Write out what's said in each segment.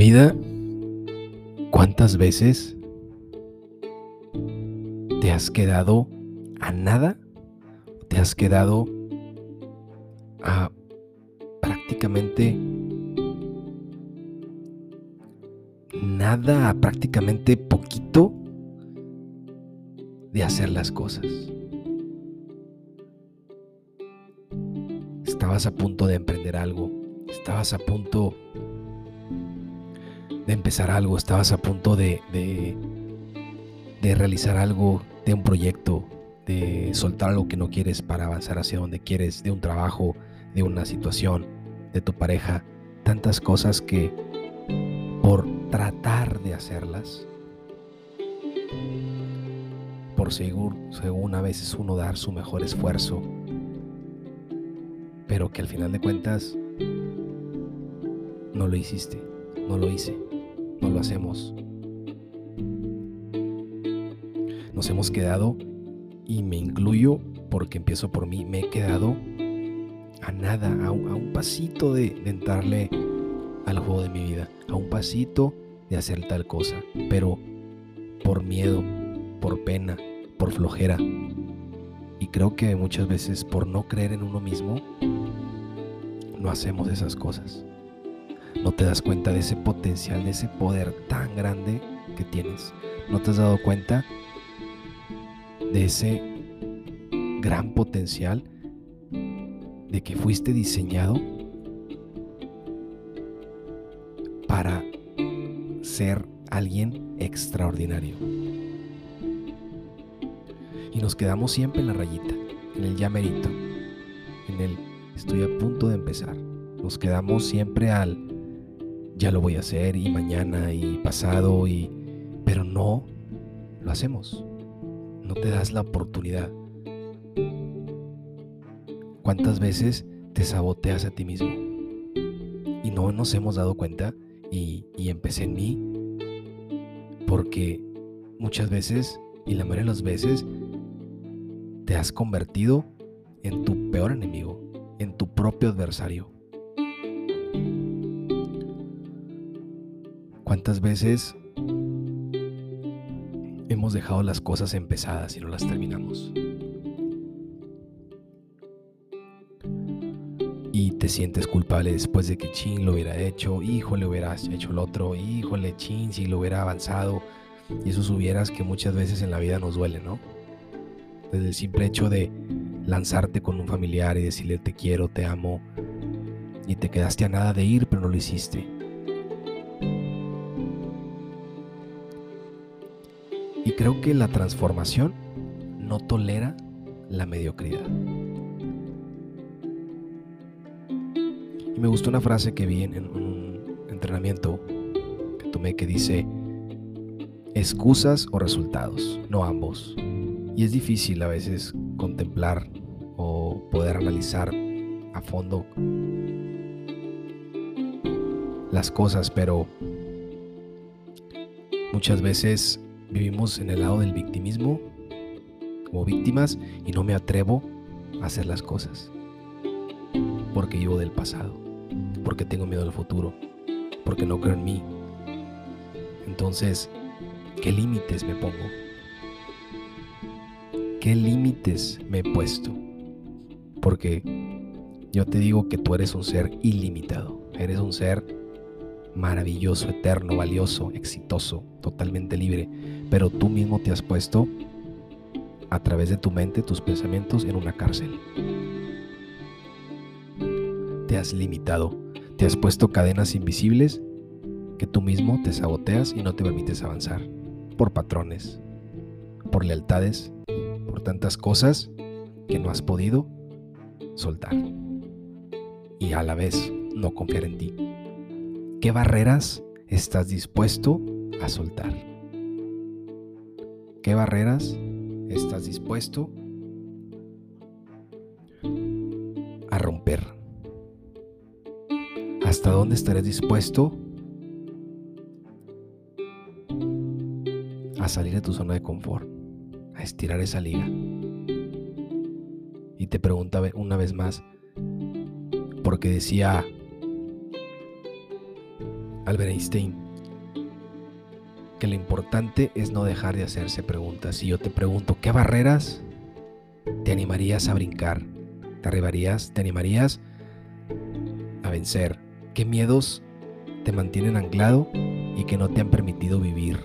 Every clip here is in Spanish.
vida, ¿cuántas veces te has quedado a nada? ¿Te has quedado a prácticamente nada, a prácticamente poquito de hacer las cosas? Estabas a punto de emprender algo, estabas a punto de empezar algo, estabas a punto de, de, realizar algo, de un proyecto, de soltar algo que no quieres para avanzar hacia donde quieres, de un trabajo, de una situación, de tu pareja, tantas cosas que por tratar de hacerlas, por seguro, según a veces uno dar su mejor esfuerzo, pero que al final de cuentas no lo hiciste, no lo hice no lo hacemos. Nos hemos quedado, y me incluyo porque empiezo por mí, me he quedado a nada, a un, pasito de, de entrarle al juego de mi vida, a un pasito de hacer tal cosa, pero por miedo, por pena, por flojera. Y creo que muchas veces por no creer en uno mismo, no hacemos esas cosas no te das cuenta de ese potencial, de ese poder tan grande que tienes. No te has dado cuenta de ese gran potencial de que fuiste diseñado para ser alguien extraordinario. Y nos quedamos siempre en la rayita, en el llamerito, en el estoy a punto de empezar. Nos quedamos siempre al ya lo voy a hacer y mañana y pasado y pero no lo hacemos. No te das la oportunidad. ¿Cuántas veces te saboteas a ti mismo? Y no nos hemos dado cuenta y, y empecé en mí porque muchas veces y la mayoría de las veces te has convertido en tu peor enemigo, en tu propio adversario. ¿Cuántas veces hemos dejado las cosas empezadas y no las terminamos? Y te sientes culpable después de que chin lo hubiera hecho, híjole hubieras hecho lo otro, híjole chin si lo hubiera avanzado. Y esos hubieras que muchas veces en la vida nos duele, ¿no? Desde el simple hecho de lanzarte con un familiar y decirle te quiero, te amo, y te quedaste a nada de ir, pero no lo hiciste Y creo que la transformación no tolera la mediocridad. Y me gustó una frase que vi en, un entrenamiento que tomé que dice, excusas o resultados, no ambos. Y es difícil a veces contemplar o poder analizar a fondo las cosas, pero muchas veces Vivimos en el lado del victimismo como víctimas y no me atrevo a hacer las cosas. Porque vivo del pasado, porque tengo miedo al futuro, porque no creo en mí. Entonces, ¿qué límites me pongo? ¿Qué límites me he puesto? Porque yo te digo que tú eres un ser ilimitado, eres un ser maravilloso, eterno, valioso, exitoso, totalmente libre, pero tú mismo te has puesto a través de tu mente, tus pensamientos, en una cárcel. Te has limitado, te has puesto cadenas invisibles que tú mismo te saboteas y no te permites avanzar por patrones, por lealtades, por tantas cosas que no has podido soltar y a la vez no confiar en ti. ¿Qué barreras estás dispuesto a soltar? ¿Qué barreras estás dispuesto a romper? ¿Hasta dónde estarás dispuesto a salir de tu zona de confort? A estirar esa liga. Y te preguntaba una vez más, porque decía Albert Einstein, que lo importante es no dejar de hacerse preguntas. Si yo te pregunto, ¿qué barreras te animarías a brincar? ¿Te arribarías? ¿Te animarías a vencer? ¿Qué miedos te mantienen anclado y que no te han permitido vivir?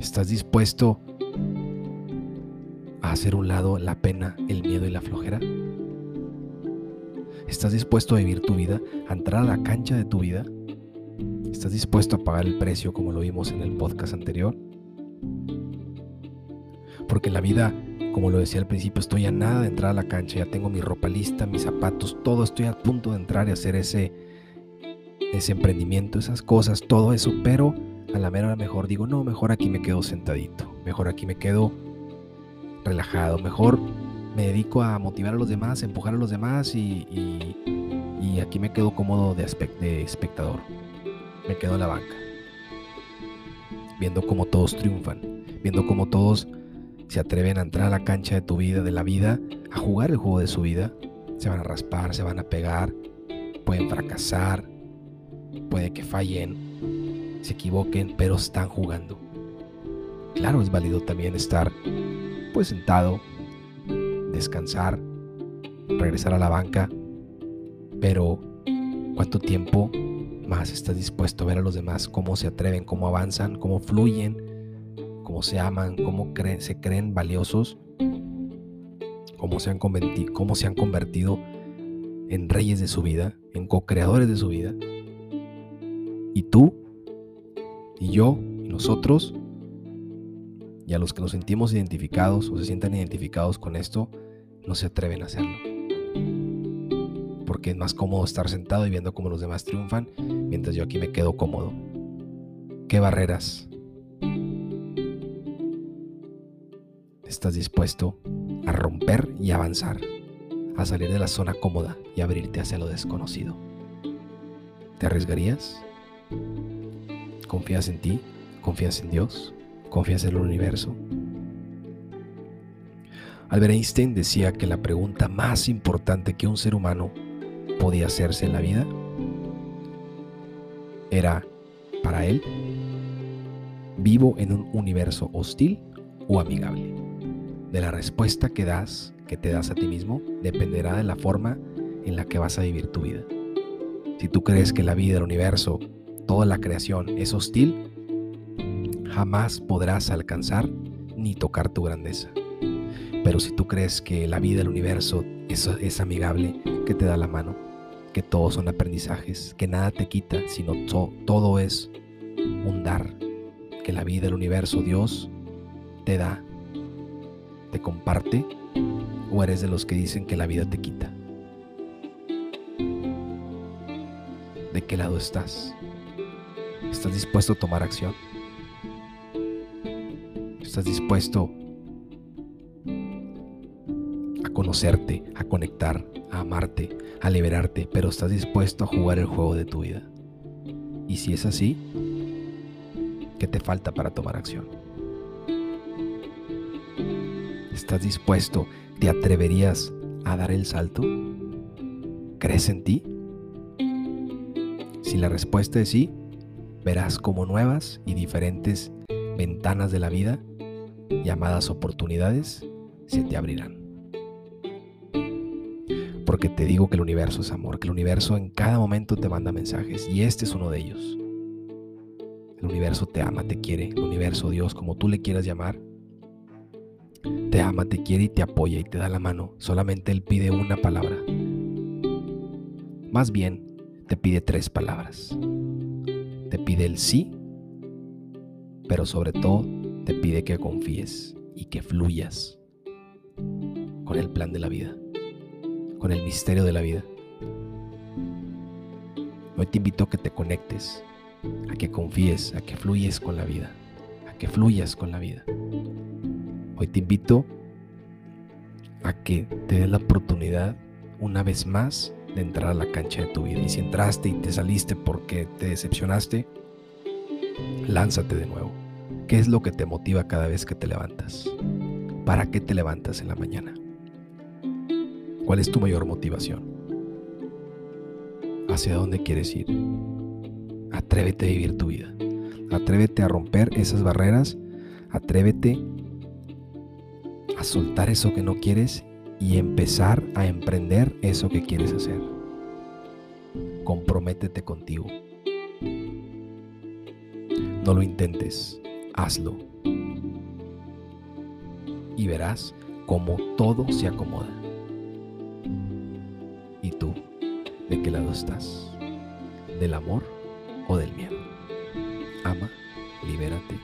¿Estás dispuesto a hacer un lado la pena, el miedo y la flojera? ¿Estás dispuesto a vivir tu vida, a entrar a la cancha de tu vida? ¿Estás dispuesto a pagar el precio como lo vimos en el podcast anterior? Porque la vida, como lo decía al principio, estoy a nada de entrar a la cancha, ya tengo mi ropa lista, mis zapatos, todo, estoy a punto de entrar y hacer ese, ese emprendimiento, esas cosas, todo eso, pero a la mera mejor digo, no, mejor aquí me quedo sentadito, mejor aquí me quedo relajado, mejor me dedico a motivar a los demás, a empujar a los demás y, y, aquí me quedo cómodo de, de espectador, me quedo en la banca, viendo cómo todos triunfan, viendo cómo todos se atreven a entrar a la cancha de tu vida, de la vida, a jugar el juego de su vida, se van a raspar, se van a pegar, pueden fracasar, puede que fallen, se equivoquen, pero están jugando. Claro, es válido también estar pues sentado, descansar, regresar a la banca, pero ¿cuánto tiempo más estás dispuesto a ver a los demás cómo se atreven, cómo avanzan, cómo fluyen, cómo se aman, cómo se creen valiosos, cómo se han convertido, cómo se han convertido en reyes de su vida, en co-creadores de su vida? Y tú y yo y nosotros y a los que nos sentimos identificados o se sientan identificados con esto, no se atreven a hacerlo. Porque es más cómodo estar sentado y viendo cómo los demás triunfan, mientras yo aquí me quedo cómodo. ¿Qué barreras estás dispuesto a romper y avanzar? A salir de la zona cómoda y abrirte hacia lo desconocido. ¿Te arriesgarías? ¿Confías en ti? ¿Confías en Dios? ¿Confías en el universo? Albert Einstein decía que la pregunta más importante que un ser humano podía hacerse en la vida era, para él, ¿vivo en un universo hostil o amigable? De la respuesta que das, que te das a ti mismo, dependerá de la forma en la que vas a vivir tu vida. Si tú crees que la vida, el universo, toda la creación es hostil, jamás podrás alcanzar ni tocar tu grandeza. Pero si tú crees que la vida, el universo es, es amigable, que te da la mano, que todos son aprendizajes, que nada te quita, sino todo es un dar, que la vida, el universo, Dios te da, te comparte, o eres de los que dicen que la vida te quita. ¿De qué lado estás? ¿Estás dispuesto a tomar acción? ¿Estás dispuesto conocerte, a conectar, a amarte, a liberarte, pero estás dispuesto a jugar el juego de tu vida? Y si es así, ¿qué te falta para tomar acción? ¿Estás dispuesto? ¿Te atreverías a dar el salto? ¿Crees en ti? Si la respuesta es sí, verás como nuevas y diferentes ventanas de la vida, llamadas oportunidades, se te abrirán. Porque te digo que el universo es amor, que el universo en cada momento te manda mensajes y este es uno de ellos. El universo te ama, te quiere, el universo Dios, como tú le quieras llamar, te ama, te quiere y te apoya y te da la mano. Solamente Él pide una palabra. Más bien, te pide tres palabras te pide el sí, pero sobre todo te pide que confíes y que fluyas con el plan de la vida, con el misterio de la vida. Hoy te invito a que te conectes, a que confíes, a que fluyes con la vida, a que fluyas con la vida. Hoy te invito a que te des la oportunidad una vez más de entrar a la cancha de tu vida. Y si entraste y te saliste porque te decepcionaste, lánzate de nuevo. ¿Qué es lo que te motiva cada vez que te levantas? ¿Para qué te levantas en la mañana? ¿Cuál es tu mayor motivación? hacia dónde quieres ir. Atrévete a vivir tu vida. Atrévete a romper esas barreras. Atrévete a soltar eso que no quieres y empezar a emprender eso que quieres hacer. Comprométete contigo. No lo intentes, hazlo. Y verás cómo todo se acomoda. ¿De qué lado estás? ¿Del amor o del miedo? Ama, libérate.